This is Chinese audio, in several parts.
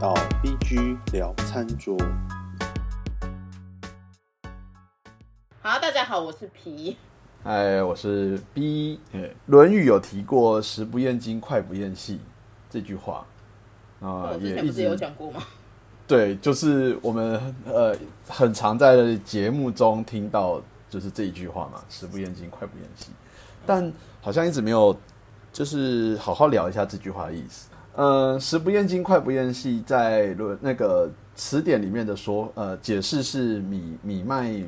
到 BG 聊餐桌。好，大家好，我是皮。嗨，我是 B。《论语》有提过“食不厌精，脍不厌细”这句话啊，也一前不是有讲过吗？对，就是我们呃很常在节目中听到就是这一句话嘛，“食不厌精，脍不厌细”，但好像一直没有就是好好聊一下这句话的意思。呃，“食不厌精，快不厌细”在论那个词典里面的说呃解释是米米麦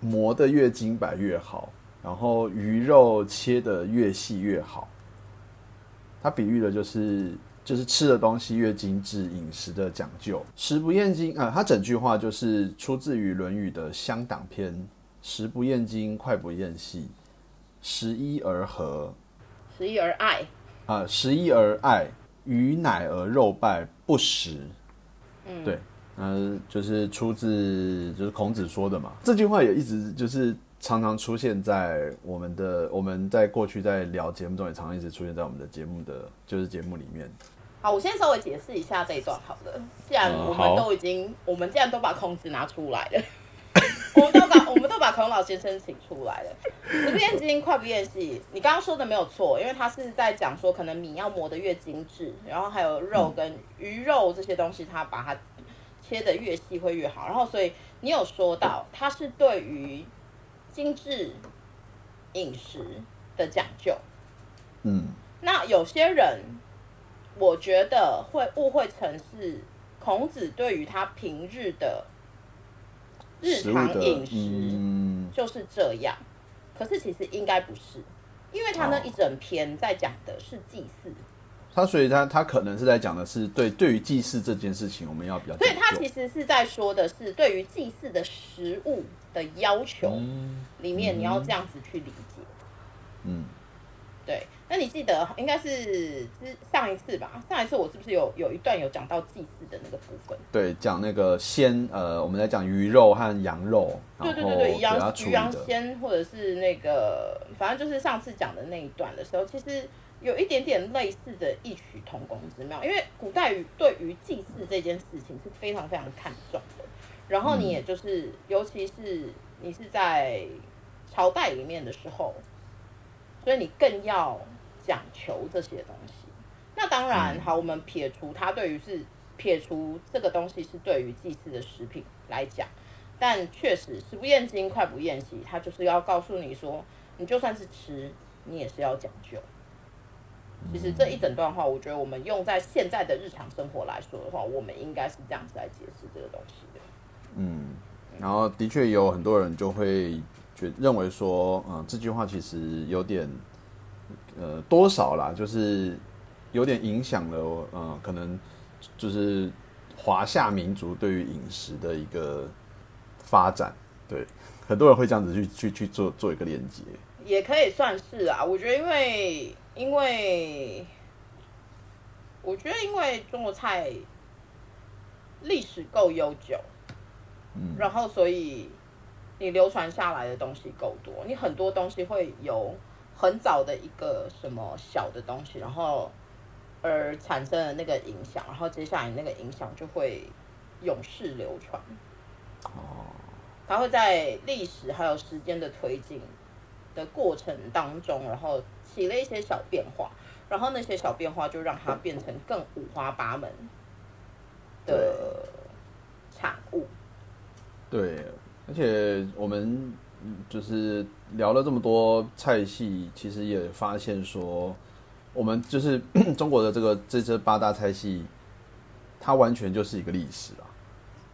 磨得越精白越好，然后鱼肉切得越细越好。它比喻的就是就是吃的东西越精致，饮食的讲究。食不厌精啊，它整句话就是出自于《论语》的乡党篇：“食不厌精，快不厌细，食一而和食一而爱。啊，食一而爱，鱼乃而肉败，不食。”嗯，对，呃，就是出自就是孔子说的嘛。这句话也一直就是常常出现在我们的我们在过去在聊节目中，也常常一直出现在我们的节目的就是节目里面。好，我先稍微解释一下这一段好了。既然我们都已经，我们既然都把孔子拿出来了，我们都把我们都把孔老先生请出来了。食不厌精，快不厌细。你刚刚说的没有错，因为他是在讲说，可能米要磨得越精致，然后还有肉跟鱼肉这些东西，他把它切得越细会越好。然后，所以你有说到，他是对于精致饮食的讲究。嗯，那有些人，我觉得会误会成是孔子对于他平日的日常饮食嗯，就是这样，可是其实应该不是，因为他那哦一整篇在讲的是祭祀，他所以他他可能是在讲的是对对于祭祀这件事情，我们要比较所以他其实是在说的是对于祭祀的食物的要求嗯。里面，你要这样子去理解。嗯，对，那你记得应该是之上一次吧？上一次我是不是有有一段有讲到祭祀的那个部分？对，讲那个鲜呃，我们在讲鱼肉和羊肉，对对对对，鱼羊鱼羊鲜或者是那个，反正就是上次讲的那一段的时候，其实有一点点类似的异曲同工之妙。因为古代语对于祭祀这件事情是非常非常看重的，然后你也就是，尤其是你是在朝代里面的时候，所以你更要讲求这些东西。那当然，好，我们撇除它对于是撇除这个东西是对于祭祀的食品来讲。但确实食不厌精，快不厌细，它就是要告诉你说，你就算是吃，你也是要讲究。其实这一整段话，我觉得我们用在现在的日常生活来说的话，我们应该是这样子来解释这个东西的。嗯，然后的确有很多人就会觉认为说，嗯，这句话其实有点，呃，多少啦，就是有点影响了，呃，可能就是华夏民族对于饮食的一个发展，对，很多人会这样子去去去做做一个连接，也可以算是啊，我觉得因为因为我觉得因为中国菜历史够悠久，嗯。然后所以你流传下来的东西够多，你很多东西会有很早的一个什么小的东西，然后而产生了那个影响，然后接下来那个影响就会永世流传。哦，它会在历史还有时间的推进的过程当中，然后起了一些小变化，然后那些小变化就让它变成更五花八门的产物。对，而且我们嗯就是聊了这么多菜系，其实也发现说，我们就是 中国的这个这这八大菜系，它完全就是一个历史啊。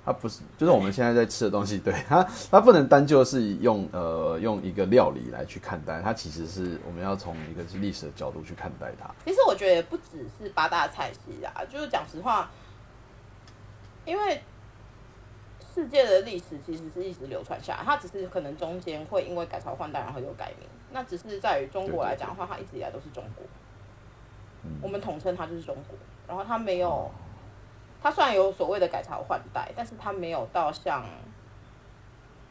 它不是，就是我们现在在吃的东西，对 它，它不能单就是用呃用一个料理来去看待，它其实是我们要从一个历史的角度去看待它。其实我觉得不只是八大菜系啊，就是讲实话，因为世界的历史其实是一直流传下来，它只是可能中间会因为改朝换代然后有改名，那只是在于中国来讲的话，它一直以来都是中国，我们统称它就是中国，然后它没有，它虽然有所谓的改朝换代，但是它没有到像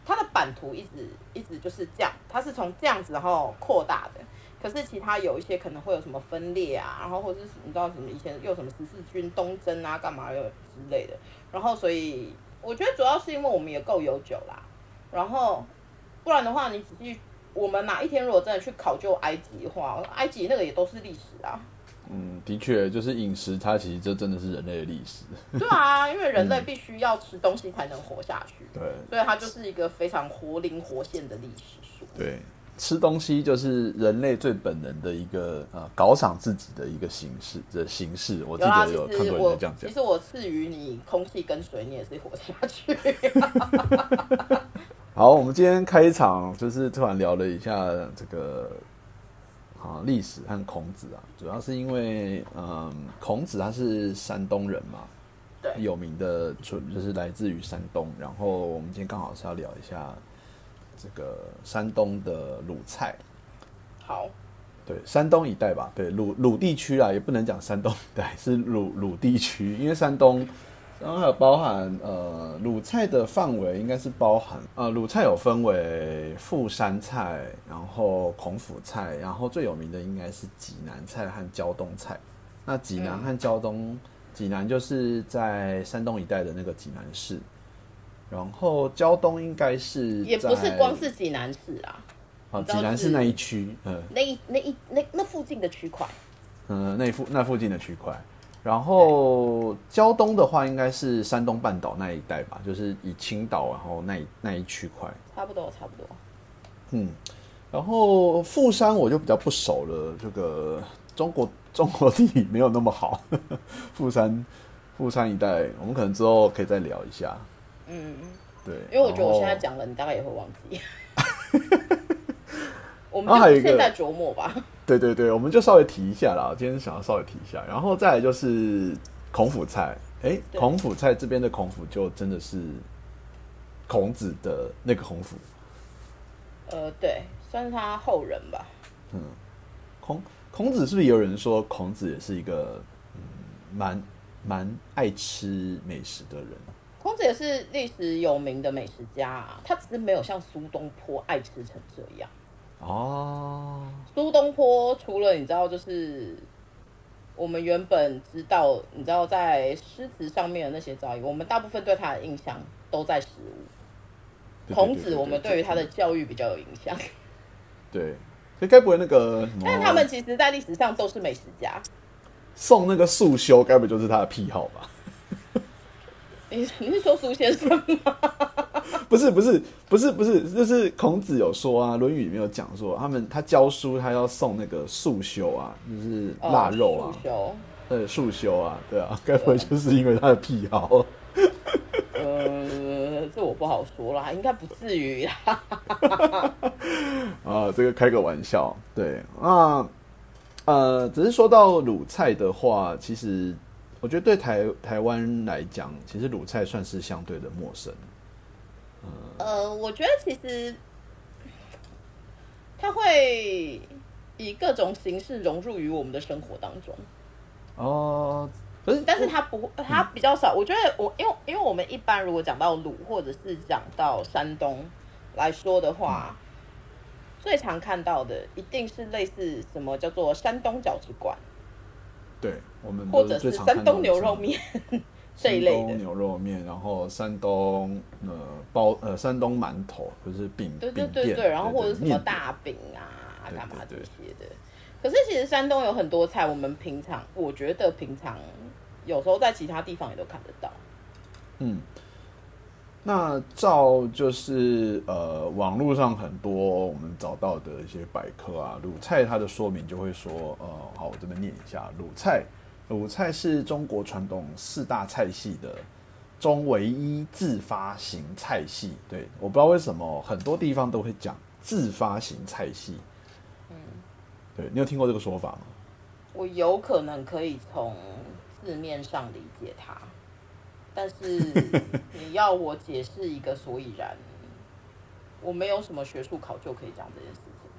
它的版图一直一直就是这样，它是从这样子然后扩大的。可是其他有一些可能会有什么分裂啊，然后或者是你知道什么以前又什么十字军东征啊，干嘛又之类的，然后所以我觉得主要是因为我们也够悠久啦，然后不然的话，你仔细我们哪一天如果真的去考究埃及的话，埃及那个也都是历史啊。嗯，的确，就是饮食，它其实这真的是人类的历史。对啊，因为人类必须要吃东西才能活下去，对，所以它就是一个非常活灵活现的历史书。对，吃东西就是人类最本能的一个呃犒赏自己的一个形式的形式。我记得有看过人这样讲其。实我赐予你空气跟水，你也是活下去。好，我们今天开场就是突然聊了一下这个啊历史和孔子啊，主要是因为嗯孔子他是山东人嘛，对有名的纯就是来自于山东，然后我们今天刚好是要聊一下这个山东的鲁菜。好，对，山东一带吧，对鲁鲁地区啊，也不能讲山东一带，是鲁鲁地区，因为山东，然后还有包含呃鲁菜的范围应该是包含呃鲁菜有分为富山菜，然后孔府菜，然后最有名的应该是济南菜和胶东菜。那济南和胶东，济南就是在山东一带的那个济南市，然后胶东应该是也不是光是济南市啊，济南市那一区，嗯。那一那一那那附近的区块。嗯，那附那附近的区块。然后胶东的话，应该是山东半岛那一带吧，就是以青岛然后那一那一区块。差不多，差不多。嗯，然后富山我就比较不熟了，这个中国 中国地理没有那么好。富山富山一带，我们可能之后可以再聊一下。嗯，对，因为我觉得我现在讲了，你大概也会忘记。我们还有一个们就现在琢磨吧。对对对，我们就稍微提一下啦。今天想要稍微提一下，然后再来就是孔府菜。哎，孔府菜这边的孔府就真的是孔子的那个孔府。呃，对，算是他后人吧。嗯孔孔子是不是也有人说孔子也是一个嗯蛮蛮爱吃美食的人？孔子也是历史有名的美食家啊，他只是没有像苏东坡爱吃成这样。哦，苏东坡除了你知道，就是我们原本知道，你知道在诗词上面的那些造诣，我们大部分对他的印象都在食物。孔子，我们对对于他的教育比较有影响，对，所以该不会那个？但他们其实，在历史上都是美食家。送那个素修，该不就是他的癖好吧？你 你是说苏先生吗？不是不是不是不是，就是孔子有说啊，《论语》里面有讲说，他们他教书，他要送那个素修啊，就是腊肉啊哦，素修对，素修啊，对啊，该不会就是因为他的癖好？呃，这我不好说啦，应该不至于啦。啊，这个开个玩笑，对啊，呃，只是说到鲁菜的话，其实我觉得对台台湾来讲，其实鲁菜算是相对的陌生。呃，我觉得其实它会以各种形式融入于我们的生活当中，哦，可是但是它不，它比较少。我觉得我因为因为我们一般如果讲到鲁或者是讲到山东来说的话，最常看到的一定是类似什么叫做山东饺子馆，对我们或者是山东牛肉面 这一类的。牛肉面，然后山东呃包呃山东馒头，就是饼对对对对，然后或者是什么大饼啊，对干嘛这对些的。可是其实山东有很多菜，我们平常我觉得平常有时候在其他地方也都看得到。嗯，那照就是呃网络上很多我们找到的一些百科啊，鲁菜它的说明就会说，呃，好，我这边念一下，鲁菜，鲁菜是中国传统四大菜系的中唯一自发型菜系。对，我不知道为什么很多地方都会讲自发型菜系。嗯，对你有听过这个说法吗？我有可能可以从字面上理解它，但是 你要我解释一个所以然，我没有什么学术考究可以讲这件事情。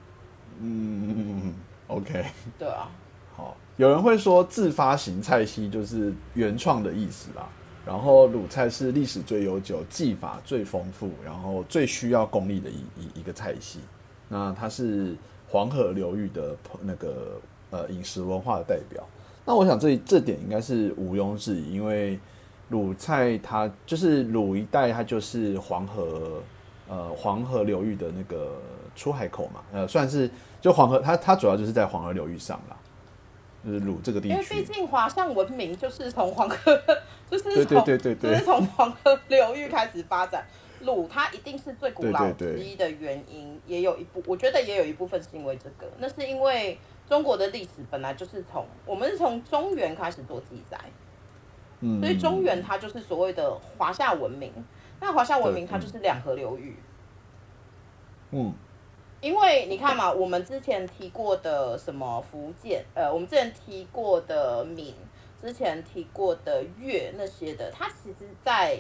嗯，OK。对啊，好，有人会说自发型菜系就是原创的意思啦。然后鲁菜是历史最悠久、技法最丰富，然后最需要功力的一一一个菜系。那它是黄河流域的那个呃饮食文化的代表。那我想这这点应该是毋庸置疑，因为鲁菜它就是鲁一带，它就是黄河呃黄河流域的那个出海口嘛，呃算是就黄河它它主要就是在黄河流域上啦，就是鲁这个地因为毕。竟华夏文明就是从黄河，就是对对从对对对就是从黄河流域开始发展。鲁它一定是最古老之一的原因，也有一部，我觉得也有一部分是因为这个，那是因为中国的历史本来就是从我们是从中原开始做记载，嗯所以中原它就是所谓的华夏文明。那华夏文明它就是两河流域，嗯因为你看嘛，我们之前提过的什么福建，呃，我们之前提过的闽，之前提过的粤那些的，它其实在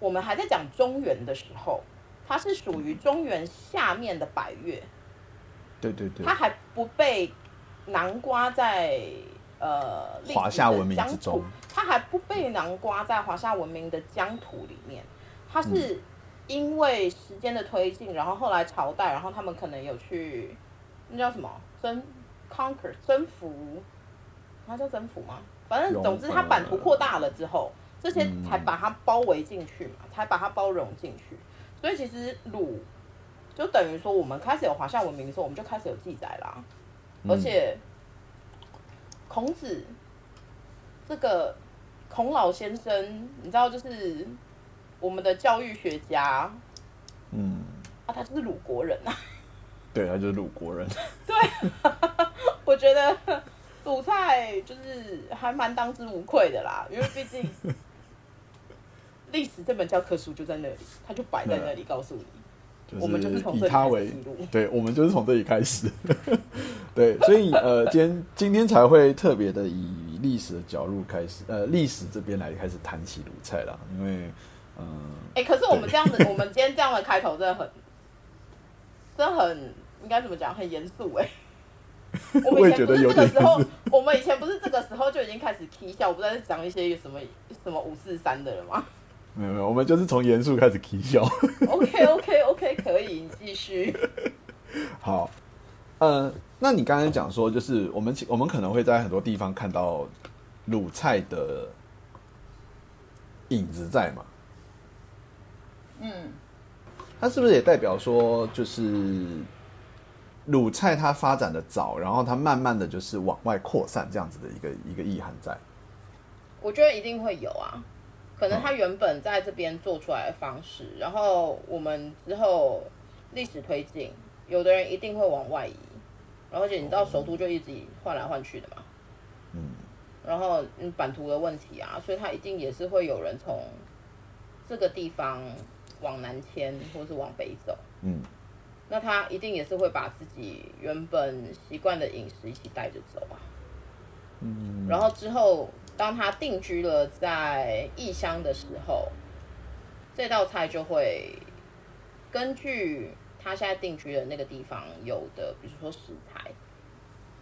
我们还在讲中原的时候，它是属于中原下面的百越，对对对它，还不被南瓜在呃华夏文明之中，它还不被南瓜在华夏文明的疆土里面，它嗯是因为时间的推进，然后后来朝代，然后他们可能有去那叫什么征 conquer 征服，它叫征服吗？反正总之，它版图扩大了之后，这些嗯才把它包围进去嘛，才把它包容进去。所以其实鲁就等于说，我们开始有华夏文明的时候，我们就开始有记载啦。嗯而且孔子这个孔老先生，你知道，就是我们的教育学家嗯，啊，他就是鲁国人啊。对，他就是鲁国人。对我觉得鲁菜就是还蛮当之无愧的啦，因为毕竟 历史这本教科书就在那里，他就摆在那里告诉你。就我们就是以他为对，我们就是从这里开始。对，所以呃，今天今天才会特别的以历史的角度开始，呃，历史这边来开始谈起鲁菜啦，因为嗯、哎、可是我们这样子，我们今天这样的开头真的很，真的很应该怎么讲，很严肃哎。我们以前不是这个时候，我们以前不是这个时候就已经开始 k 笑，我不再讲一些什么什么五四三的了吗 没有没有，我们就是从严肃开始 K 笑。？OK OK OK，可以，你继续。好，呃，那你刚才讲说，就是我们我们可能会在很多地方看到鲁菜的影子在嘛？嗯，它是不是也代表说，就是鲁菜它发展的早，然后它慢慢的就是往外扩散这样子的一个一个意涵在？我觉得一定会有啊，可能他原本在这边做出来的方式，然后我们之后历史推进，有的人一定会往外移，然后而且你知道首都就一直换来换去的嘛，嗯，然后嗯版图的问题啊，所以他一定也是会有人从这个地方往南迁，或是往北走，嗯，那他一定也是会把自己原本习惯的饮食一起带着走啊。嗯，然后之后，当他定居了在异乡的时候，这道菜就会根据他现在定居的那个地方有的，比如说食材，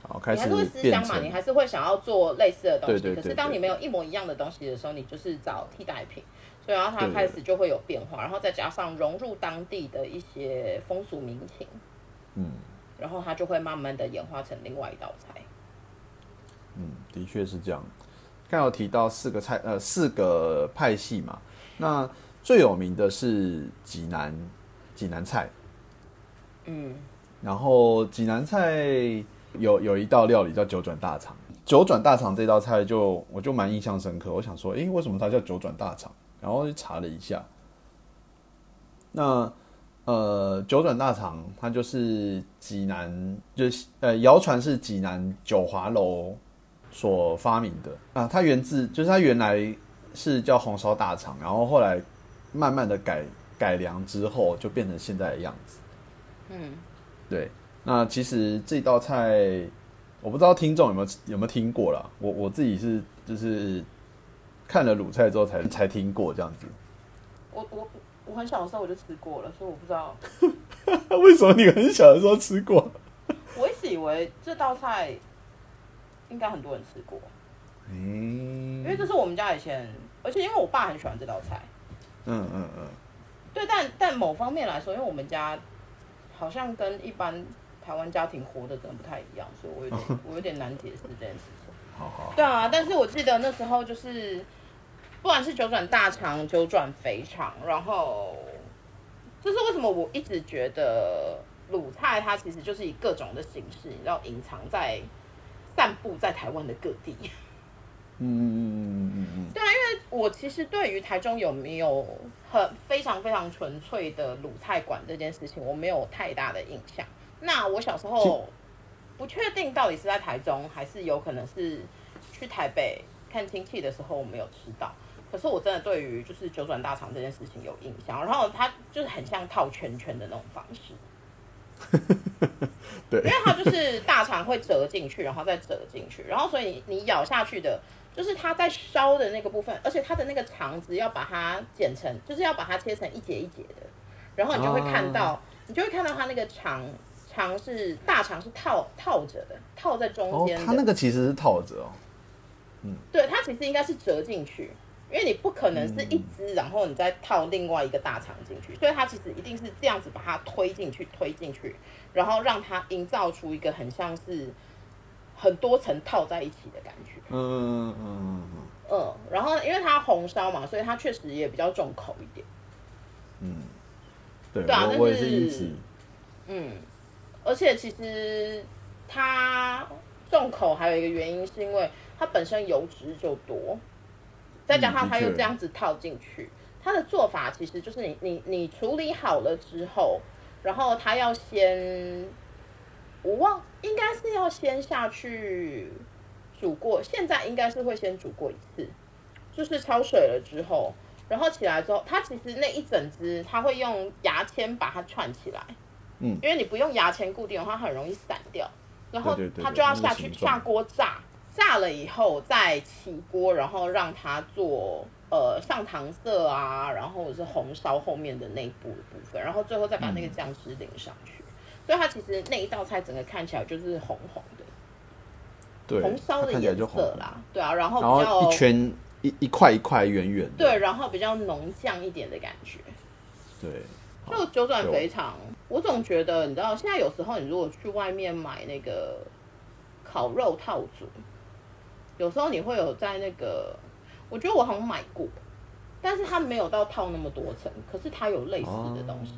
好，开始你还是会思变乡嘛，你还是会想要做类似的东西。对对对可是当你没有一模一样的东西的时候，你就是找替代品，所以然后它对对开始就会有变化，然后再加上融入当地的一些风俗民情，嗯然后它就会慢慢的演化成另外一道菜。嗯，的确是这样。刚有提到四个菜，呃，四个派系嘛。那最有名的是济南济南菜，嗯，然后济南菜有有一道料理叫九转大肠。九转大肠这道菜就我就蛮印象深刻，我想说，诶，为什么它叫九转大肠？然后去查了一下，那呃，九转大肠它就是济南，就是呃，谣传是济南九华楼所发明的啊。它源自就是它原来是叫红烧大肠，然后后来慢慢的改改良之后，就变成现在的样子。嗯，对，那其实这道菜，我不知道听众有没有有没有听过啦。我我自己是就是看了卤菜之后才才听过这样子。我我我很小的时候我就吃过了，所以我不知道。为什么你很小的时候吃过？我一直以为这道菜应该很多人吃过，嗯因为这是我们家以前，而且因为我爸很喜欢这道菜。嗯嗯嗯，对，但但某方面来说，因为我们家好像跟一般台湾家庭活的真的不太一样，所以我有点 我有点难解释这件事情。好好，对啊，但是我记得那时候就是，不管是九转大肠、九转肥肠，然后这是为什么我一直觉得鲁菜它其实就是以各种的形式，你知道隐藏在散布在台湾的各地。嗯嗯嗯嗯嗯嗯，对啊，因为我其实对于台中有没有很非常非常纯粹的鲁菜馆这件事情，我没有太大的印象。那我小时候不确定到底是在台中，还是有可能是去台北看亲戚的时候我没有吃到。可是我真的对于就是九转大肠这件事情有印象，然后它就是很像套圈圈的那种方式。对。因为它就是大肠会折进去，然后再折进去，然后所以你咬下去的，就是它在烧的那个部分，而且它的那个肠子要把它剪成，就是要把它切成一节一节的，然后你就会看到，你就会看到它那个肠肠是大肠是套套着的，套在中哦间，的，它那个其实是套着哦，嗯。对，它其实应该是折进去，因为你不可能是一只，然后你再套另外一个大肠进去，所以它其实一定是这样子把它推进去，推进去，然后让它营造出一个很像是很多层套在一起的感觉。嗯嗯嗯嗯。嗯嗯，然后因为它红烧嘛，所以它确实也比较重口一点。嗯，对，对啊但我是是因此，嗯，而且其实它重口还有一个原因，是因为它本身油脂就多，再加上它又这样子套进去，它的做法其实就是你你你处理好了之后，然后它要先，我忘应该是要先下去煮过，现在应该是会先煮过一次，就是焯水了之后。然后起来之后，它其实那一整只，它会用牙签把它串起来，嗯因为你不用牙签固定的话，它很容易散掉。然后它就要那个下去下锅炸，炸了以后再起锅，然后让它做呃上糖色啊，然后是红烧后面的那部的部分，然后最后再把那个酱汁淋上去。所以它其实那一道菜整个看起来就是红红的，对，红烧的颜色啦，对啊，然后比较后一圈一一块一块圆圆的，对，然后比较浓酱一点的感觉。对，就九转肥肠，我总觉得你知道，现在有时候你如果去外面买那个烤肉套组，有时候你会有在那个，我觉得我好像买过，但是它没有到套那么多层，可是它有类似的东西。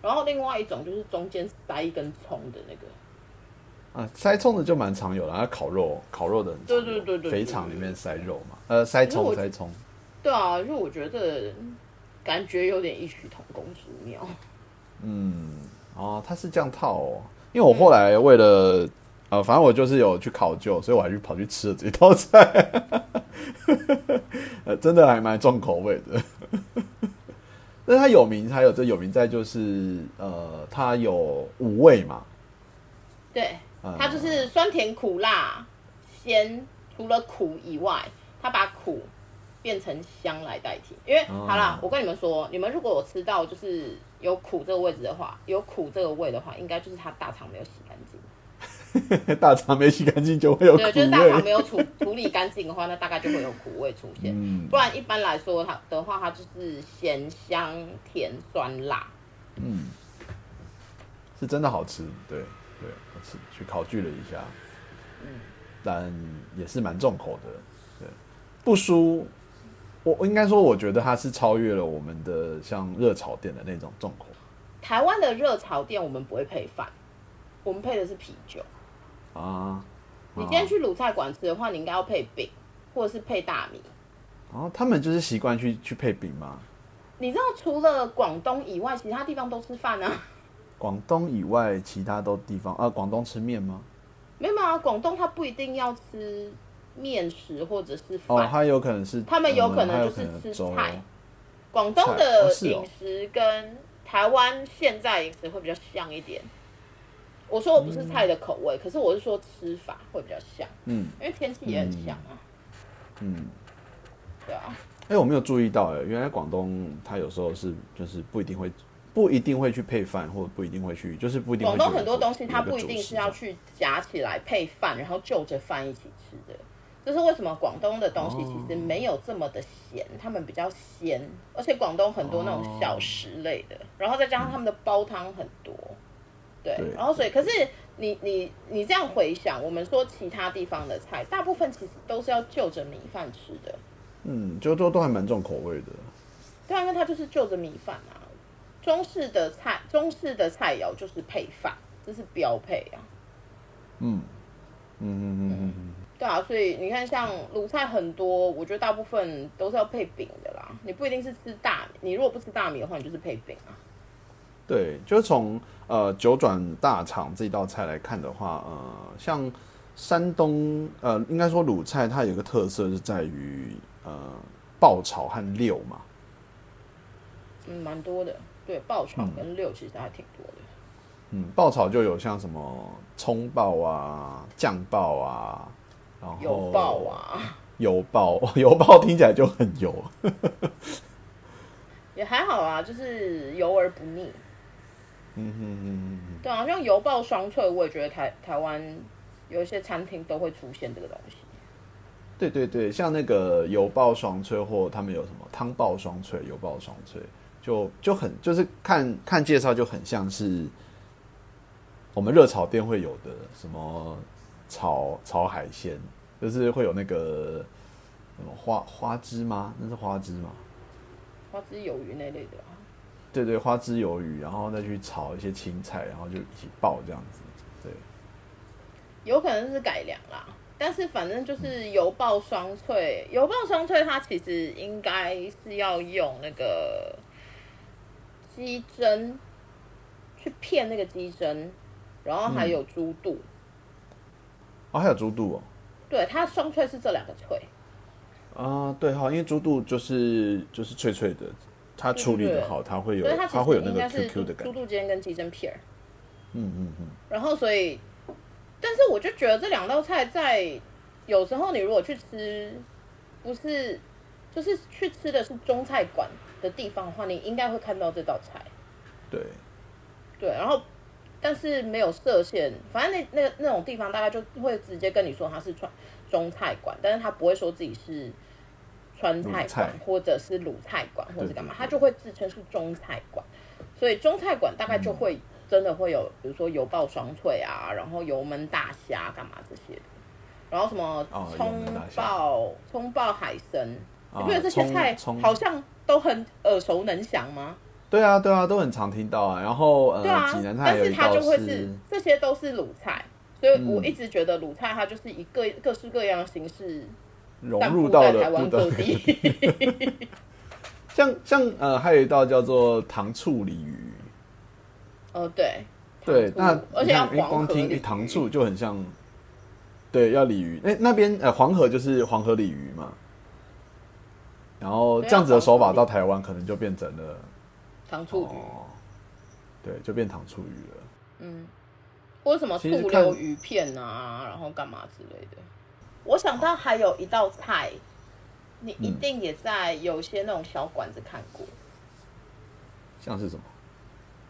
然后另外一种就是中间塞一根葱的那个，啊，塞葱的就蛮常有的，然后烤肉烤肉的对对对肥肠里面塞肉嘛，呃，塞葱塞葱，对啊，因为我觉得感觉有点异曲同工之妙。嗯，哦，它是这样套哦，因为我后来为了。呃，反正我就是有去考究，所以我还去跑去吃了这道菜，呃，真的还蛮重口味的。但是它有名，还有这有名在就是呃，它有五味嘛，对，嗯它就是酸甜苦辣鲜，除了苦以外，它把苦变成香来代替。因为、哦好啦，我跟你们说，你们如果有吃到就是有苦这个位置的话，有苦这个味的话，应该就是它大肠没有洗干净。大肠没洗干净就会有苦对，就是大肠味。没有处处理干净的话，那大概就会有苦味出现。嗯不然一般来说，它的话，它就是咸香甜酸辣。嗯，是真的好吃，对对，我吃去考据了一下，嗯但也是蛮重口的，对，不输。我我应该说，我觉得它是超越了我们的像热炒店的那种重口台湾的热炒店我们不会配饭，我们配的是啤酒。啊。你今天去鲁菜馆吃的话，你应该要配饼，或者是配大米。哦，他们就是习惯去去配饼吗？你知道除了广东以外，其他地方都吃饭啊？广东以外，其他都地方啊，广东吃面吗？没有啊，广东它不一定要吃面食或者是哦，它有可能是他们有可能就是吃菜。广东的饮食跟台湾现在饮食会比较像一点。我说我不是菜的口味，可是我是说吃法会比较像，嗯因为天气也很像啊。嗯。对啊，哎、我没有注意到，哎，原来广东它有时候是就是不一定会不一定会去配饭，或者不一定会去，就是不一定会广东很多东西它不一定是要去夹起来配饭，然后就着饭一起吃的。这是为什么广东的东西其实没有这么的咸，他们比较鲜，而且广东很多那种小食类的，然后再加上他们的煲汤很多，对，对然后所以可是你你你这样回想，我们说其他地方的菜，大部分其实都是要就着米饭吃的，嗯，就都都还蛮重口味的。对啊，因为它就是就着米饭啊。中式的菜，中式的菜肴就是配饭，这是标配啊。嗯嗯嗯嗯嗯嗯，对啊，所以你看，像鲁菜很多，我觉得大部分都是要配饼的啦。你不一定是吃大米，你如果不吃大米的话，你就是配饼啊。对，就是从呃九转大肠这道菜来看的话，呃，像山东呃，应该说鲁菜它有一个特色是在于呃爆炒和溜嘛。嗯，蛮多的。对，爆炒跟六其实还挺多的。嗯，爆炒就有像什么葱爆啊、酱爆啊，然后油爆啊，油爆，油爆听起来就很油。也还好啊，就是油而不腻。嗯哼哼哼对啊，像油爆双脆，我也觉得台台湾有一些餐厅都会出现这个东西。对对对，像那个油爆双脆，或他们有什么汤爆双脆、油爆双脆，就就很就是看看介绍就很像是我们热炒店会有的什么炒炒海鲜，就是会有那个什么花花枝吗？那是花枝吗？花枝鱿鱼那类的啊。对对，花枝鱿鱼，然后再去炒一些青菜，然后就一起爆这样子。对，有可能是改良啦，但是反正就是油爆双脆，油爆双脆它其实应该是要用那个鸡胗去片那个鸡胗，然后还有猪肚，哦，还有猪肚哦。对，它双脆是这两个脆。啊，对哈，因为猪肚就是就是脆脆的，它处理的好，它会有它它会有那个 QQ 猪的感觉。猪肚尖跟鸡胗片儿。嗯嗯嗯，然后所以，但是我就觉得这两道菜在有时候你如果去吃，不是就是去吃的是中菜馆的地方的话，你应该会看到这道菜。对，对，然后但是没有设限，反正那那那种地方大概就会直接跟你说它是川中菜馆，但是他不会说自己是川菜馆或者是鲁菜馆或者是干嘛对对，对他就会自称是中菜馆。所以中菜馆大概嗯就会真的会有，比如说油爆双脆啊，然后油焖大虾干嘛这些的，然后什么葱爆葱爆海参，你觉得这些菜好像都很耳熟能详吗？对啊对啊，都很常听到啊。然后呃，对啊济南，菜但是它就会是这些都是鲁菜，所以我嗯。一直觉得鲁菜它就是一个各式各样的形式融入到了不得。像像呃，还有一道叫做糖醋鲤鱼。哦，对，对，那而且光听一糖醋就很像，对，要鲤鱼。哎、那边呃黄河就是黄河鲤鱼嘛，然后这样子的手法到台湾可能就变成了糖醋鱼，哦，对，就变糖醋鱼了。嗯，或者什么醋溜鱼片啊，然后干嘛之类的。我想到还有一道菜，你一嗯定也在有些那种小馆子看过，像是什么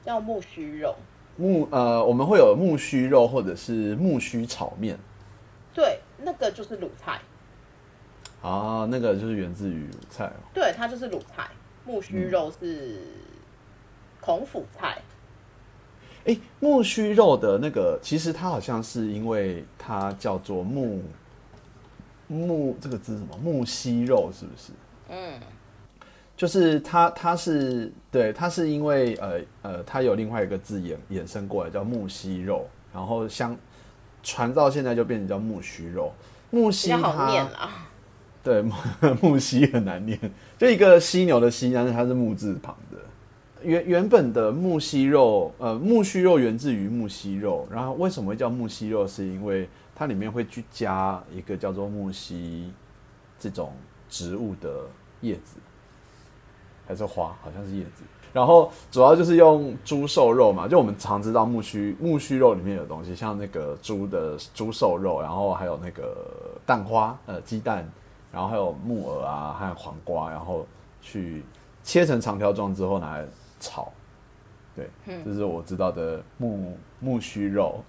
叫木须肉。木呃，我们会有木须肉或者是木须炒面对，那个就是鲁菜，啊，那个就是源自于鲁菜哦。对，它就是鲁菜。木嗯须肉是孔府菜，哎、木须肉的那个，其实它好像是因为它叫做木木这个字什么木犀肉，是不是？嗯，就是它，它是对，它是因为呃呃，它有另外一个字衍衍生过来叫木犀肉，然后相传到现在就变成叫木须肉。木犀好念它啦。对木 木犀很难念，就一个犀牛的犀，但是它是木字旁的。原原本的木犀肉，呃，木须肉源自于木犀肉，然后为什么会叫木犀肉？是因为它里面会去加一个叫做木须这种植物的叶子，还是花，好像是叶子。然后主要就是用猪瘦肉嘛，就我们常知道木须木须肉里面有东西，像那个猪的猪瘦肉，然后还有那个蛋花，呃，鸡蛋，然后还有木耳啊还有黄瓜，然后去切成长条状之后拿来炒。对，这是我知道的木木须肉。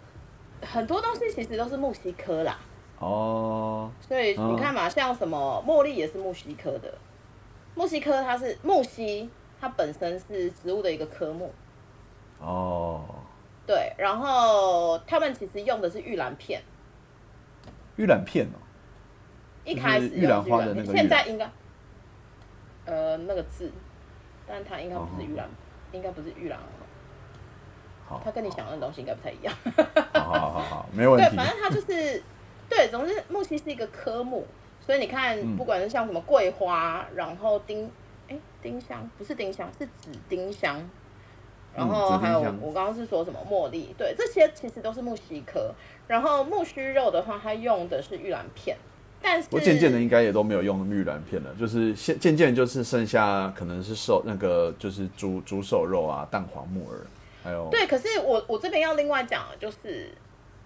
很多东西其实都是木西科啦，哦，所以你看嘛，像什么茉莉也是木西科的，木西科它是木西，它本身是植物的一个科目，哦，对，然后他们其实用的是玉兰片，玉兰片哦，一开始就是玉兰花的那个现在应该，呃，那个字，但它应该不是玉兰，应该不是玉兰花，好，它跟你想的东西应该不太一样。好好好好，没问题对，题。反正它就是，对，总之木樨是一个科目，所以你看，嗯不管是像什么桂花，然后丁，哎，丁香不是丁香，是紫丁香，然后还有香我刚刚是说什么茉莉，对，这些其实都是木樨科。然后木须肉的话，它用的是玉兰片，但是我渐渐的应该也都没有用玉兰片了，就是现渐渐就是剩下可能是瘦那个就是猪猪瘦肉啊、蛋黄木耳，还有对，可是我我这边要另外讲的就是，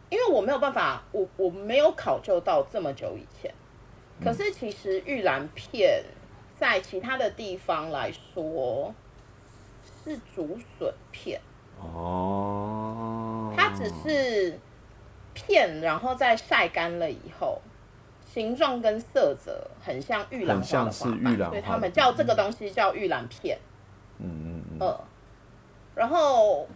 因为我没有办法，我我没有考究到这么久以前。可是其实玉兰片在其他的地方来说是竹笋片，哦，它只是片，然后再晒干了以后，形状跟色泽很像玉兰花的很像是花瓣玉兰花的所以他们叫这个东西叫玉兰片。嗯嗯嗯，呃，然后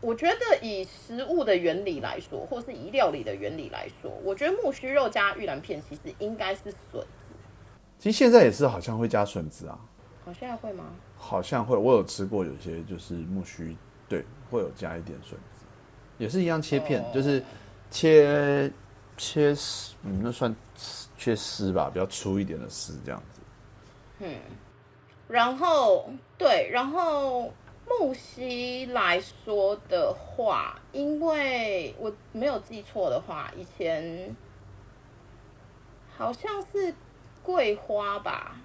我觉得以食物的原理来说，或是以料理的原理来说，我觉得木须肉加玉兰片其实应该是笋，其实现在也是好像会加笋子啊，好现在会吗？好像会，我有吃过有些就是木须，对，会有加一点笋子，也是一样切片，哦就是切切丝，嗯，那算切丝吧，比较粗一点的丝这样子。嗯然后对，然后木须来说的话，因为我没有记错的话，以前好像是桂花吧，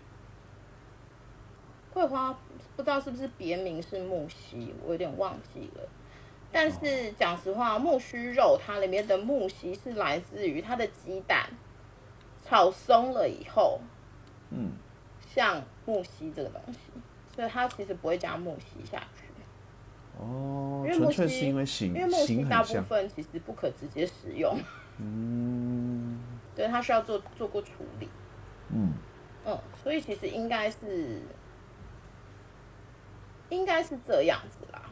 桂花不知道是不是别名是木须，我有点忘记了。但是讲实话，木须肉它里面的木须是来自于它的鸡蛋炒松了以后，嗯，像木樨这个东西，所以它其实不会加木樨下去，哦，因为木纯粹樨是因为形因为木樨大部分其实不可直接食用，嗯 对，它需要做做过处理，嗯，嗯，所以其实应该是应该是这样子啦，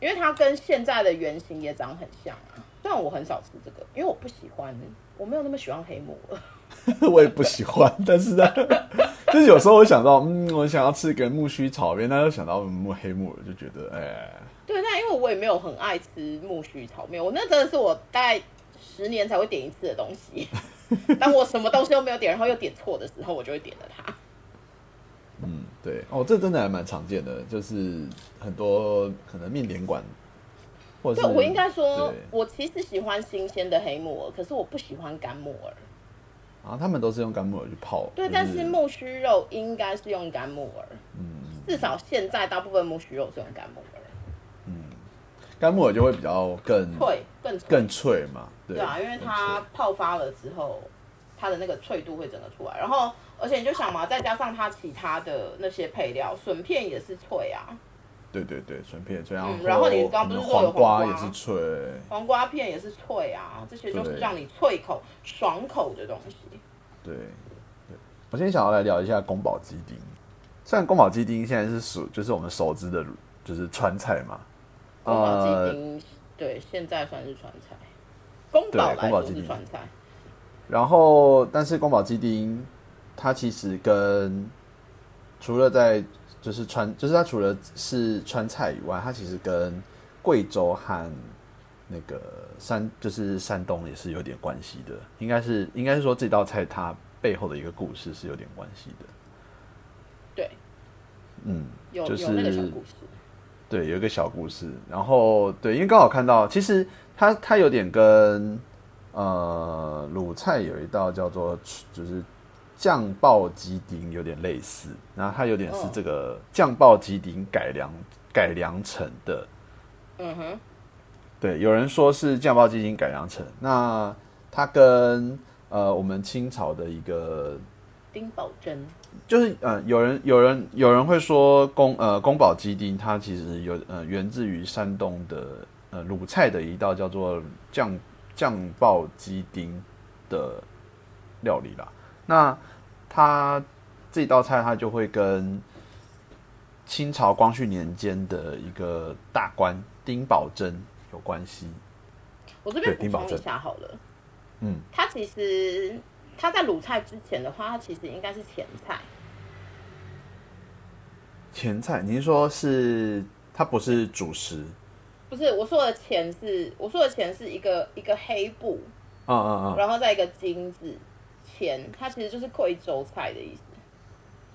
因为它跟现在的原型也长很像啊。虽然我很少吃这个，因为我不喜欢，我没有那么喜欢黑木耳。我也不喜欢，但是呢，就是有时候我想到，嗯，我想要吃一个木须炒面，那又想到木黑木耳，就觉得，哎，对，那因为我也没有很爱吃木须炒面，我那真的是我大概十年才会点一次的东西。当我什么东西都没有点，然后又点错的时候，我就会点了它。嗯，对，哦，这真的还蛮常见的，就是很多可能面点馆，或者是对我应该说，我其实喜欢新鲜的黑木耳，可是我不喜欢干木耳。然后他们都是用干木耳去泡，对，就但是木须肉应该是用干木耳，嗯至少现在大部分木须肉是用干木耳，嗯干木耳就会比较更脆更脆。更脆嘛，对对啊，因为它泡发了之后，它的那个脆度会整个出来。然后，而且你就想嘛，再加上它其他的那些配料，笋片也是脆啊，对对对，笋片也脆，然后嗯然后你刚刚不是说有黄瓜也是脆，黄瓜片也是脆啊，这些就是对。让你脆口、爽口的东西。对对。我今天想要来聊一下宫保鸡丁，虽然宫保鸡丁现在是属就是我们熟知的，就是川菜嘛，宫保呃鸡丁，对，现在算是川菜。宫保宫保鸡丁。是川菜，然后，但是宫保鸡丁，它其实跟除了在就是川，就是它除了是川菜以外，它其实跟贵州和那个山，就是山东也是有点关系的。应该是应该是说这道菜它背后的一个故事是有点关系的。对，嗯，有、就是有那个小故事。对，有一个小故事。然后对，因为刚好看到，其实它它有点跟呃鲁菜有一道叫做就是酱爆鸡丁有点类似，然后它有点是哦这个酱爆鸡丁改良改良成的。嗯哼，对，有人说是酱爆鸡丁改良成，那它跟呃我们清朝的一个丁宝珍，就是呃，有人有人有人会说宫呃宫保鸡丁，它其实有呃源自于山东的呃鲁菜的一道叫做酱酱爆鸡丁的料理啦。那它这道菜它就会跟清朝光绪年间的一个大官丁宝珍有关系。我这边补充一下好了，嗯，它其实它在卤菜之前的话，它其实应该是前菜。前菜，您说是它不是主食？不是我说的前是，我说的前是一个一个黑布，嗯嗯嗯。然后再一个金字钱，它其实就是贵州菜的意思。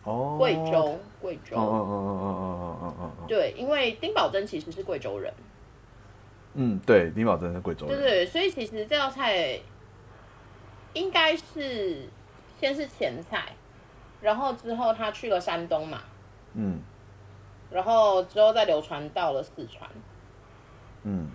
哦，贵州，贵州。嗯，嗯，嗯，嗯，嗯，嗯，嗯，嗯，嗯，对，因为丁宝珍其实是贵州人。嗯，对，丁宝珍是贵州人。对，对。所以其实这道菜应该是先是前菜，然后之后他去了山东嘛。嗯，然后之后再流传到了四川。嗯，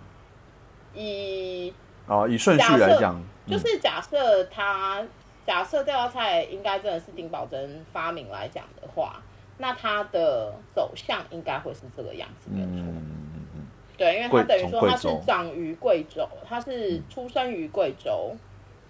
以，哦，以顺序来讲，就是假设他。假设这道菜应该真的是丁宝珍发明来讲的话，那它的走向应该会是这个样子，没有错。嗯对，因为贵他等于说他是长于贵州，他是出生于贵州，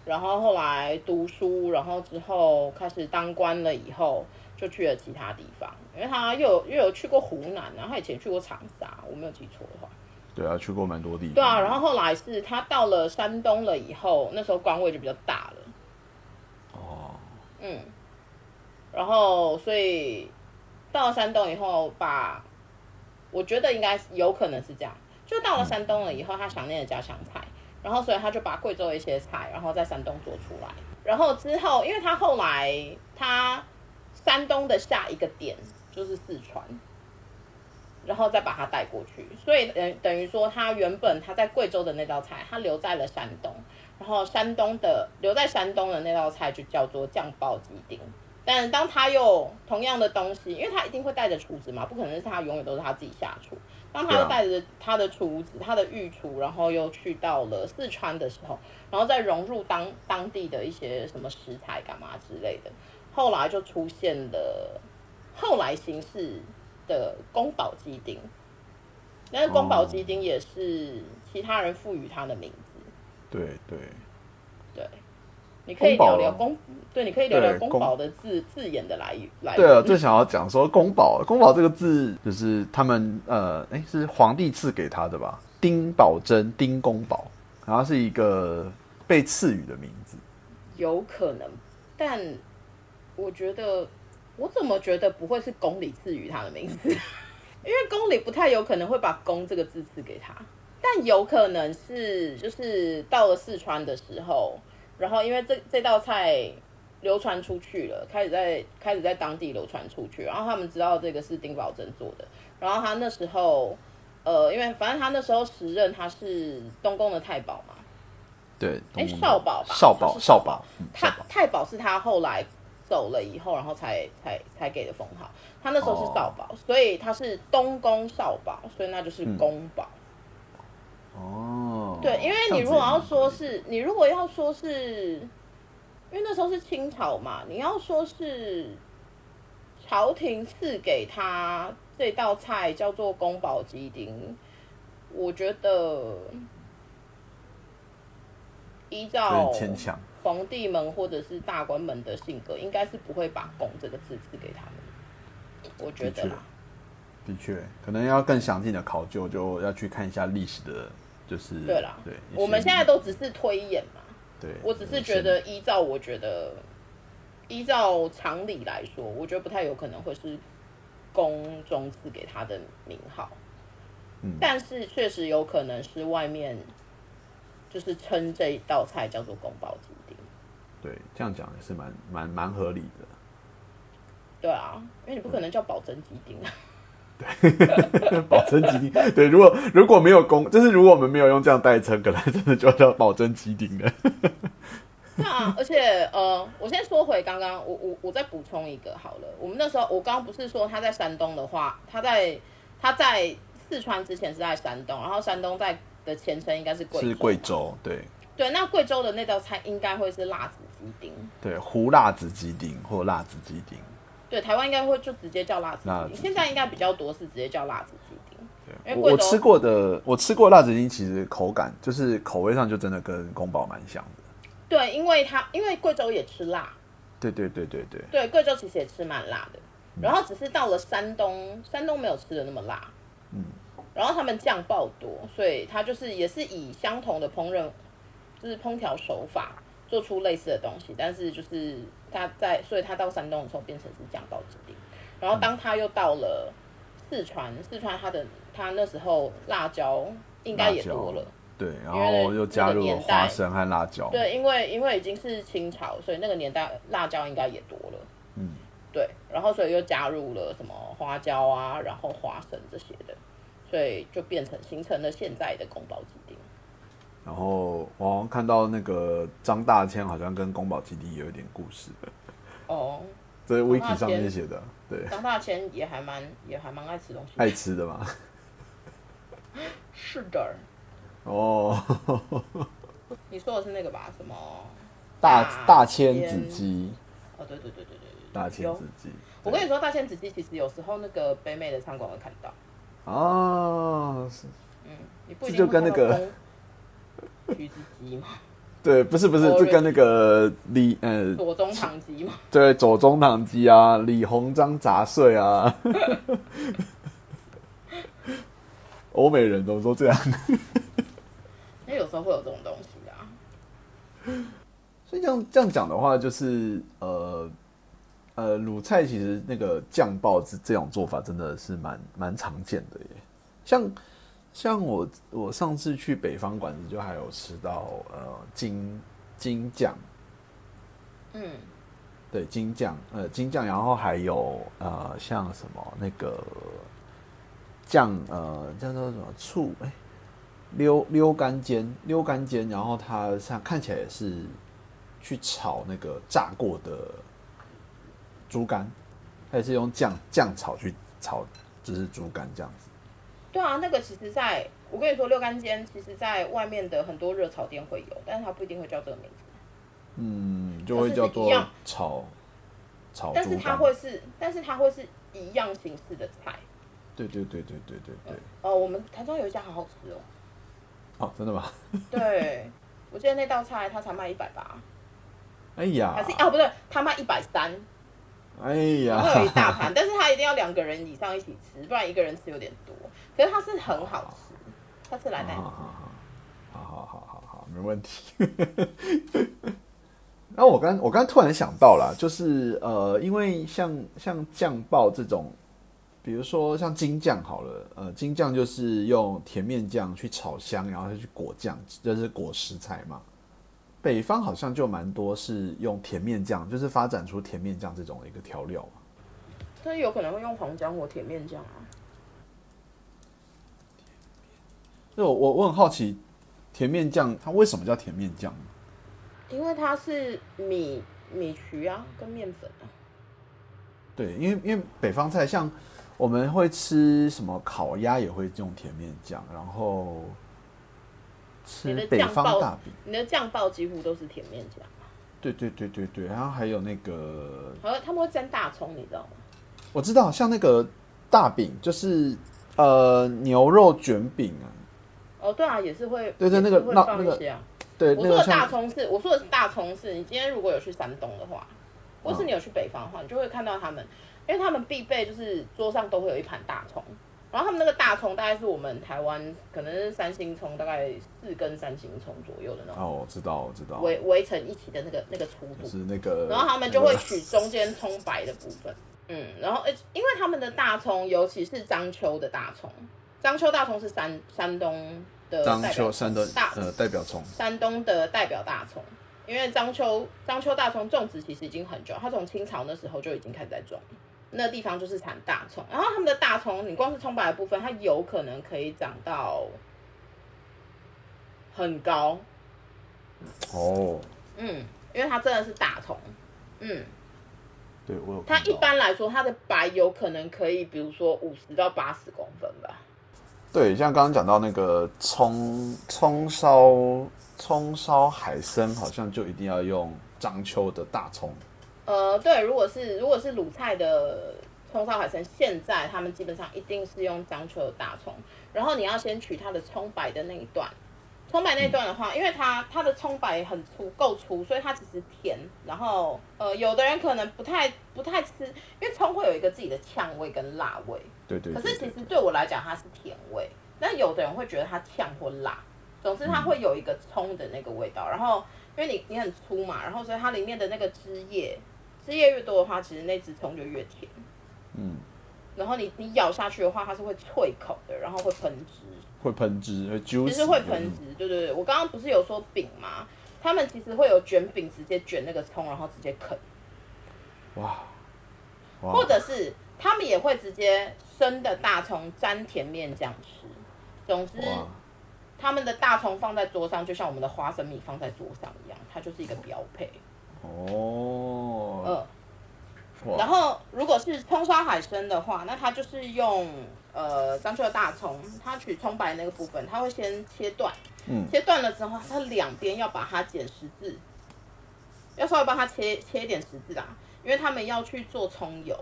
然后后来读书，然后之后开始当官了以后，就去了其他地方，因为他又有又有去过湖南然后，他以前去过长沙，我没有记错的话。对啊，去过蛮多地方。对啊，然后后来是他到了山东了以后，那时候官位就比较大了，哦，嗯，然后所以到了山东以后，把我觉得应该有可能是这样，就到了山东了以后，他想念家乡菜，然后所以他就把贵州的一些菜，然后在山东做出来，然后之后，因为他后来他山东的下一个点就是四川。然后再把它带过去，所以等等于说，他原本他在贵州的那道菜，他留在了山东，然后山东的留在山东的那道菜就叫做酱爆鸡丁。但当他又同样的东西，因为他一定会带着厨子嘛，不可能是他永远都是他自己下厨。当他又带着他的厨子、他的御厨，然后又去到了四川的时候，然后再融入当当地的一些什么食材干嘛之类的，后来就出现了后来形式的宫保鸡丁。但是宫保鸡丁也是其他人赋予它的名。对对，对，你可以聊聊宫，对，你可以聊聊对宫宫保的字字眼的来源来。对啊，最想要讲说宫保，宫保这个字就是他们呃，哎，是皇帝赐给他的吧？丁宝珍，丁公保，然后是一个被赐予的名字。有可能，但我觉得，我怎么觉得不会是宫里赐予他的名字？因为宫里不太有可能会把“宫”这个字赐给他，但有可能是就是到了四川的时候，然后因为这这道菜流传出去了，开始在开始在当地流传出去，然后他们知道这个是丁宝珍做的，然后他那时候呃，因为反正他那时候时任他是东宫的太保嘛，对，哎少保吧少保，少保，嗯太保。太保是他后来走了以后，然后才才才给的封号。他那时候是少保，所以他是东宫少保，所以那就是宫保。哦，对，因为你如果要说是，你如果要说是，因为那时候是清朝嘛，你要说是朝廷赐给他这道菜叫做宫保鸡丁，我觉得依照牵强。皇帝们或者是大官们的性格，应该是不会把“宫”这个字赐给他们。我觉得啦，的确，可能要更详尽的考究，就要去看一下历史的，就是对啦，对。我们现在都只是推演嘛。对，我只是觉得，依照我觉得，依照常理来说，我觉得不太有可能会是宫中赐给他的名号。嗯但是确实有可能是外面就是称这一道菜叫做宫保鸡丁。对这样讲也是蛮蛮蛮合理的。对啊，因为你不可能叫保真鸡丁啊。保真鸡丁，对，如果如果没有公，就是如果我们没有用这样代称，可能真的就叫保真鸡丁了。对啊，而且呃，我先说回刚刚，我我我再补充一个好了。我们那时候我刚刚不是说他在山东的话，他在他在四川之前是在山东，然后山东在的前身应该是贵州。是贵。州，对对，那贵州的那道菜应该会是辣子鸡丁。对，胡辣子鸡丁或辣子鸡丁。对，台湾应该会就直接叫辣子鸡现在应该比较多是直接叫辣子鸡丁。对因为我我吃过的，我吃过辣子鸡丁，其实口感就是口味上就真的跟宫保蛮像的。对，因为它因为贵州也吃辣，对对对对对，对，贵州其实也吃蛮辣的，然后只是到了山东，山东没有吃的那么辣。嗯，然后他们酱爆多，所以它就是也是以相同的烹饪，就是烹调手法做出类似的东西，但是就是他在，所以他到山东的时候变成是酱爆之地。然后当他又到了四川，四川他的他那时候辣椒应该也多了。对，然后又加入了花生和辣椒。对，因为因为已经是清朝，所以那个年代辣椒应该也多了。嗯，对，然后所以又加入了什么花椒啊，然后花生这些的，所以就变成形成了现在的宫保鸡丁。然后我好像看到那个张大千好像跟宫保鸡丁有一点故事，哦，这是大 wiki 上面千写的，对，张大千也还蛮也还蛮爱吃东西。爱吃的嘛。是的，哦，你说的是那个吧？什么？大大千千子鸡，哦，对对对对对对，大千子鸡。我跟你说，大千子鸡其实有时候那个北美的餐馆会看到，哦，是。嗯，你不一定就跟那个对，不是不是，哦这跟那个李呃，左宗棠鸡嘛，对，左宗棠鸡啊，李鸿章杂碎啊，欧美人怎么都这样？因为有时候会有这种东西啊。所以这样这样讲的话，就是呃呃，鲁菜其实那个酱爆这这种做法真的是蛮蛮常见的耶。像像我我上次去北方馆子，就还有吃到呃金金酱，嗯，对金酱呃金酱，然后还有呃像什么那个酱呃叫做什么醋哎。溜溜干煎，溜干煎，然后它像看起来也是去炒那个炸过的猪肝，它也是用酱酱炒去炒，就是猪肝这样子。对啊，那个其实在我跟你说，六干煎其实在外面的很多热炒店会有，但是它不一定会叫这个名字，嗯，就会叫做炒炒但是它。会是，但是它会是一样形式的菜。对对对对对对对。哦，我们台中有一家好好吃哦，哦，真的吗？对，我记得那道菜它才卖一百八，哎呀还，是哦不对，它卖一百三，哎呀，会有一大盘，但是他一定要两个人以上一起吃，不然一个人吃有点多。可是它是很好吃，它是来带。好好好好好好，没问题。那我刚我刚突然想到了，就是呃，因为像像酱爆这种，比如说像金酱好了，呃，金酱就是用甜面酱去炒香，然后去裹酱，就是裹食材嘛。北方好像就蛮多是用甜面酱，就是发展出甜面酱这种的一个调料嘛。但有可能会用黄姜或甜面酱啊。就我我我很好奇，甜面酱它为什么叫甜面酱？因为它是米米曲啊，跟面粉啊。对，因为因为北方菜像我们会吃什么烤鸭也会用甜面酱，然后吃你的北酱爆方大饼，你的酱爆几乎都是甜面酱，对对对对对，然后还有那个好像他们会沾大葱，你知道吗？我知道像那个大饼就是呃牛肉卷饼啊，哦，对啊，也是会，对对那个会那那个放一些啊。对，那个我说的大像葱是，我说的是大葱是，你今天如果有去山东的话，或是嗯。你有去北方的话，你就会看到他们，因为他们必备就是桌上都会有一盘大葱，然后他们那个大葱大概是我们台湾可能是三星葱，大概四根三星葱左右的那种哦，我知道我知道，围围成一起的那个那个粗度，是那个，然后他们就会取中间葱白的部分，嗯，然后呃，因为他们的大葱，尤其是章丘的大葱，章丘大葱是山山东的章代表丘山东大呃代表葱，山东的代表大葱，因为章丘章丘大葱种植其实已经很久，它从清朝那时候就已经开始在种，那地方就是产大葱，然后他们的大葱，你光是葱白的部分，它有可能可以长到很高，哦，嗯，因为它真的是大葱，嗯。对我有它一般来说，它的白有可能可以，比如说五十到八十公分吧。对，像刚刚讲到那个葱葱烧葱烧海参，好像就一定要用章丘的大葱。呃，对，如果是如果是鲁菜的葱烧海参，现在他们基本上一定是用章丘的大葱，然后你要先取它的葱白的那一段。葱白那一段的话，因为它它的葱白很粗，够粗，所以它其实甜。然后呃，有的人可能不太不太吃，因为葱会有一个自己的呛味跟辣味。对对可对对是其实对我来讲，它是甜味，但有的人会觉得它呛或辣，总之它会有一个葱的那个味道。然后因为你你很粗嘛，然后所以它里面的那个汁液，汁液越多的话，其实那只葱就越甜。嗯，然后你你咬下去的话，它是会脆口的，然后会喷汁，会喷汁，会 juicy，其实会喷汁。对对对，我刚刚不是有说饼吗？他们其实会有卷饼，直接卷那个葱，然后直接啃，哇，哇或者是他们也会直接生的大葱沾甜面酱吃。总之，他们的大葱放在桌上，就像我们的花生米放在桌上一样，它就是一个标配。哦，嗯。哇。然后如果是葱烧海参的话，那它就是用呃章丘的大葱，它取葱白那个部分，它会先切断，嗯。切断了之后，它两边要把它剪十字，要稍微帮它切切一点十字啦，因为他们要去做葱油。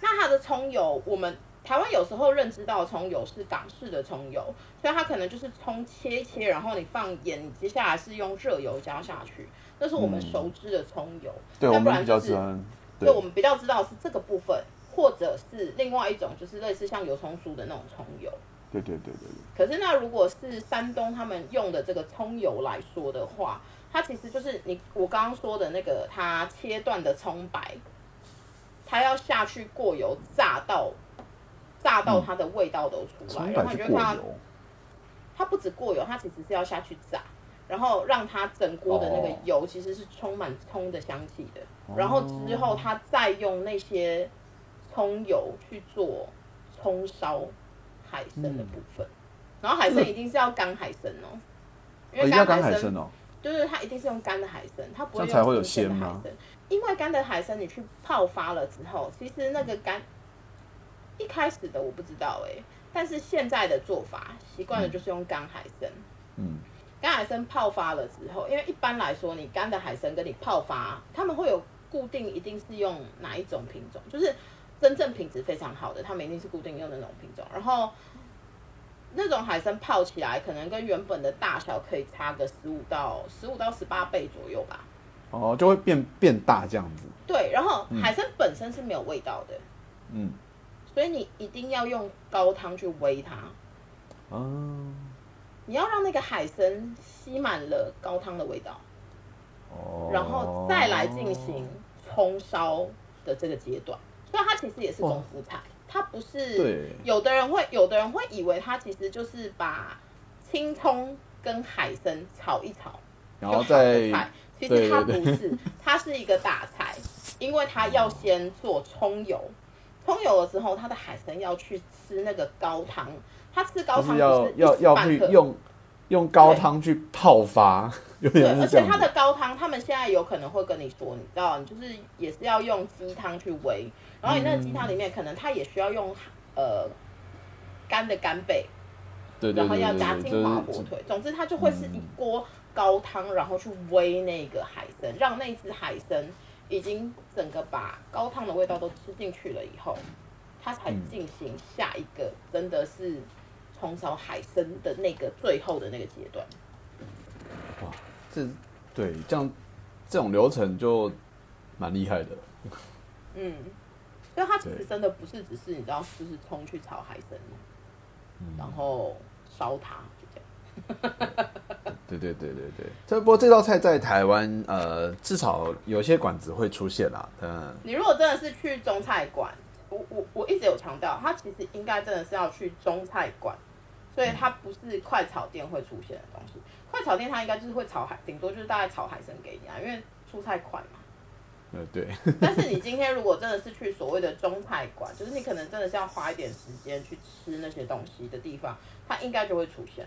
那它的葱油，我们台湾有时候认知到葱油是港式的葱油，所以它可能就是葱切一切，然后你放盐，你接下来是用热油浇下去，那是我们嗯。熟知的葱油。对要我们比较不然就是喜欢，对，我们比较知道是这个部分，或者是另外一种，就是类似像油葱酥的那种葱油。对对对对对，可是那如果是山东他们用的这个葱油来说的话，它其实就是你我刚刚说的那个它切断的葱白，它要下去过油炸到炸到它的味道都出来，葱然后你就看它不止过油，它其实是要下去炸，然后让它整锅的那个哦。油其实是充满葱的香气的，然后之后它再用那些葱油去做葱烧海参的部分，然后海参一定是要干海参哦，因哦，为干海参哦，就是它一定是用干的海参，它不会才会有用新鲜吗海参。因为干的海参你去泡发了之后，其实那个干一开始的我不知道哎、但是现在的做法习惯了就是用干海参。嗯，干海参泡发了之后，因为一般来说你干的海参跟你泡发，他们会有固定一定是用哪一种品种，就是真正品质非常好的，他们一定是固定用那种品种，然后。那种海参泡起来，可能跟原本的大小可以差个十五到十五到十八倍左右吧。哦，就会变变大这样子，对，然后海参本身是没有味道的，嗯，所以你一定要用高汤去煨它，啊，你要让那个海参吸满了高汤的味道，哦，然后再来进行葱烧的这个阶段。所以它其实也是功夫菜，它不是对。有的人会有的人会以为它其实就是把青葱跟海参炒一炒，然后再菜，其实它对不是，它是一个大菜，因为它要先做葱油，葱油了之后，它的海参要去吃那个高汤，它吃高汤就是要要要去用用高汤去泡发，有对，点而且它的高汤，他们现在有可能会跟你说，你知道，你就是也是要用鸡汤去煨，然后你那个鸡汤里面可能它也需要用呃干的干贝，对对然后要加金华火腿，总之它就会是一锅高汤，然后去煨那个海参，让那只海参已经整个把高汤的味道都吃进去了以后，它才嗯。进行下一个真的是葱烧海参的那个最后的那个阶段。哇这对这样这种流程就蛮厉害的，嗯，所以它其实真的不是只是你知道，就是葱去炒海参，然后烧它就这样。对对对对对。这不过这道菜在台湾呃至少有些馆子会出现啦，嗯，你如果真的是去中菜馆，我我我一直有强调，它其实应该真的是要去中菜馆，所以它不是快炒店会出现的东西。快炒店它应该就是会炒海，顶多就是大概炒海参给你啊，因为出菜快嘛。呃对，但是你今天如果真的是去所谓的中菜馆，就是你可能真的是要花一点时间去吃那些东西的地方，它应该就会出现。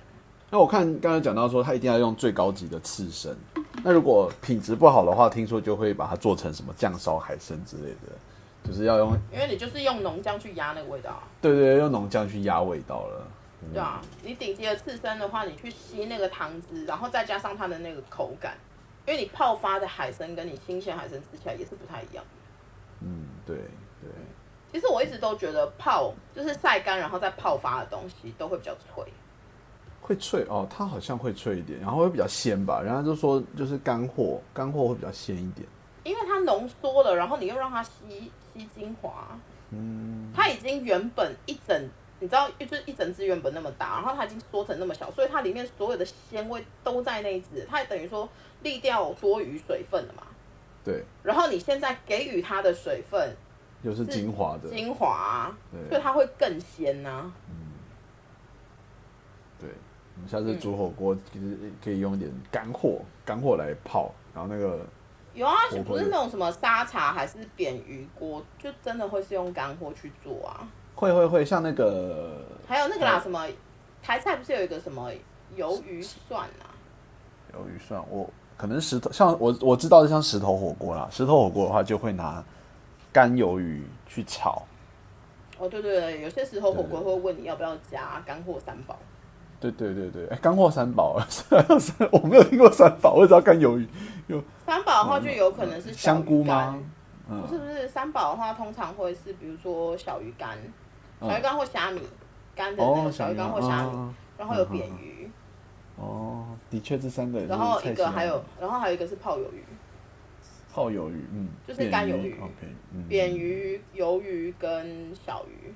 那我看刚才讲到说，它一定要用最高级的刺身。那如果品质不好的话，听说就会把它做成什么酱烧海参之类的，就是要用因为你就是用浓酱去压那个味道啊。对对对用浓酱去压味道了。对啊，你顶级的刺身的话，你去吸那个汤汁，然后再加上它的那个口感，因为你泡发的海参跟你新鲜海参吃起来也是不太一样。嗯，对对，其实我一直都觉得泡就是晒干然后再泡发的东西都会比较脆。会脆哦，它好像会脆一点，然后会比较鲜吧。人家就说就是干货，干货会比较鲜一点。因为它浓缩了，然后你又让它吸吸精华，嗯，它已经原本一整你知道，就是一整只原本那么大，然后它已经缩成那么小，所以它里面所有的鲜味都在那一只，它也等于说沥掉多余水分了嘛。对，然后你现在给予它的水分又是精华的，精华啊，所以它会更鲜呐、对。我们下次煮火锅，其实可以用一点干货，干货来泡，然后那个有啊不是那种什么沙茶还是扁鱼锅，就真的会是用干货去做啊。会会会像那个还有那个啦，什么台菜不是有一个什么鱿鱼蒜啊？鱿鱼蒜，我可能石头像我我知道的像石头火锅啦，石头火锅的话就会拿干鱿鱼去炒，哦，对对对，有些时候火锅会问你要不要加干货三宝。对对对对，哎，干货三宝，我没有听过三宝，我只知道干鱿鱼，有三宝的话就有可能是小香菇吗？？是不是，三宝的话通常会是比如说小鱼干、嗯小鱼干或虾米干的那哦，个小鱼干或虾米，嗯然后有扁鱼，哦，的确这三个也是然后一个还有，然后还有一个是泡鱿鱼，泡鱿鱼，嗯，就是干鱿鱼。OK，嗯，扁鱼、鱿鱼跟小鱼。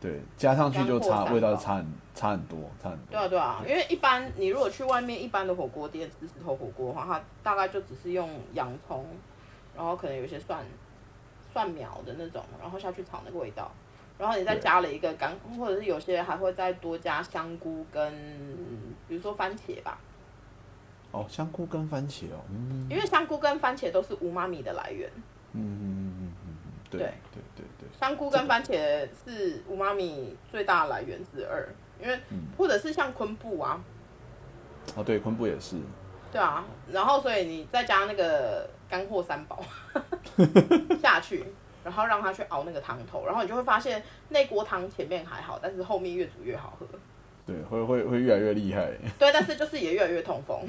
对，加上去就差味道差很差很多，差很多。对啊对啊，因为一般你如果去外面一般的火锅店吃石头火锅的话，它大概就只是用洋葱，然后可能有些蒜蒜苗的那种，然后下去炒那个味道，然后你再加了一个干，或者是有些人还会再多加香菇跟比如说番茄吧，哦，香菇跟番茄哦，嗯。因为香菇跟番茄都是无妈咪的来源，嗯嗯嗯嗯嗯，对对对对对，香菇跟番茄是无妈咪最大的来源之二，因为嗯。或者是像昆布啊，哦对，昆布也是，对啊，然后所以你再加那个干货三宝 下去，然后让它去熬那个汤头，然后你就会发现那锅汤前面还好，但是后面越煮越好喝。对，会会会越来越厉害。对，但是就是也越来越痛风，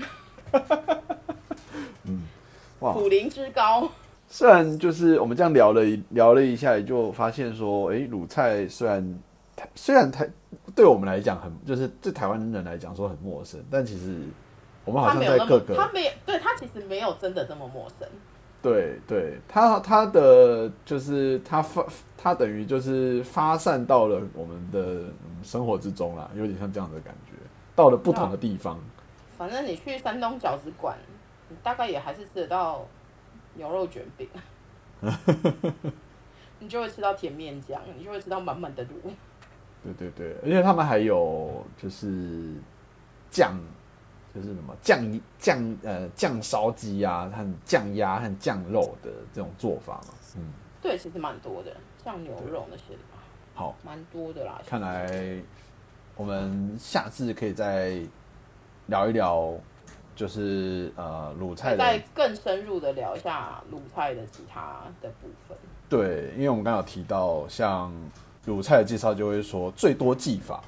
嗯 哇，苦灵之高。虽然就是我们这样聊了一聊了一下，也就发现说，哎，鲁菜虽然台虽然台对我们来讲很，就是对台湾人来讲说很陌生，但其实我们好他像在各个他没有，对他其实没有真的这么陌生。对对，它它的就是它发它等于就是发散到了我们的嗯生活之中啦，有点像这样的感觉，到了不同的地方。反正你去山东饺子馆，你大概也还是吃得到牛肉卷饼，你就会吃到甜面酱，你就会吃到满满的卤。对对对，而且他们还有就是酱，就是什么酱酱呃酱烧鸡啊，和酱鸭和酱肉的这种做法嘛。嗯，对，其实蛮多的，像牛肉那些的吧，好，蛮多的啦。看来我们下次可以再聊一聊，就是呃鲁菜再更深入的聊一下鲁菜的其他的部分。对，因为我们刚刚有提到，像鲁菜的介绍就会说最多技法，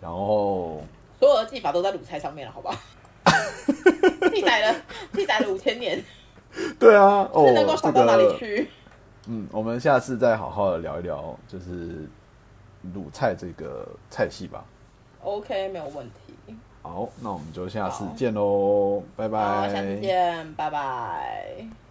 然后所有的技法都在鲁菜上面了，好不好？记载了，记载了五千年，对啊，哦是能够，到哪里个去？嗯，我们下次再好好的聊一聊，就是鲁菜这个菜系吧。OK，没有问题。好，那我们就下次好见喽，拜，拜。下次见，拜拜。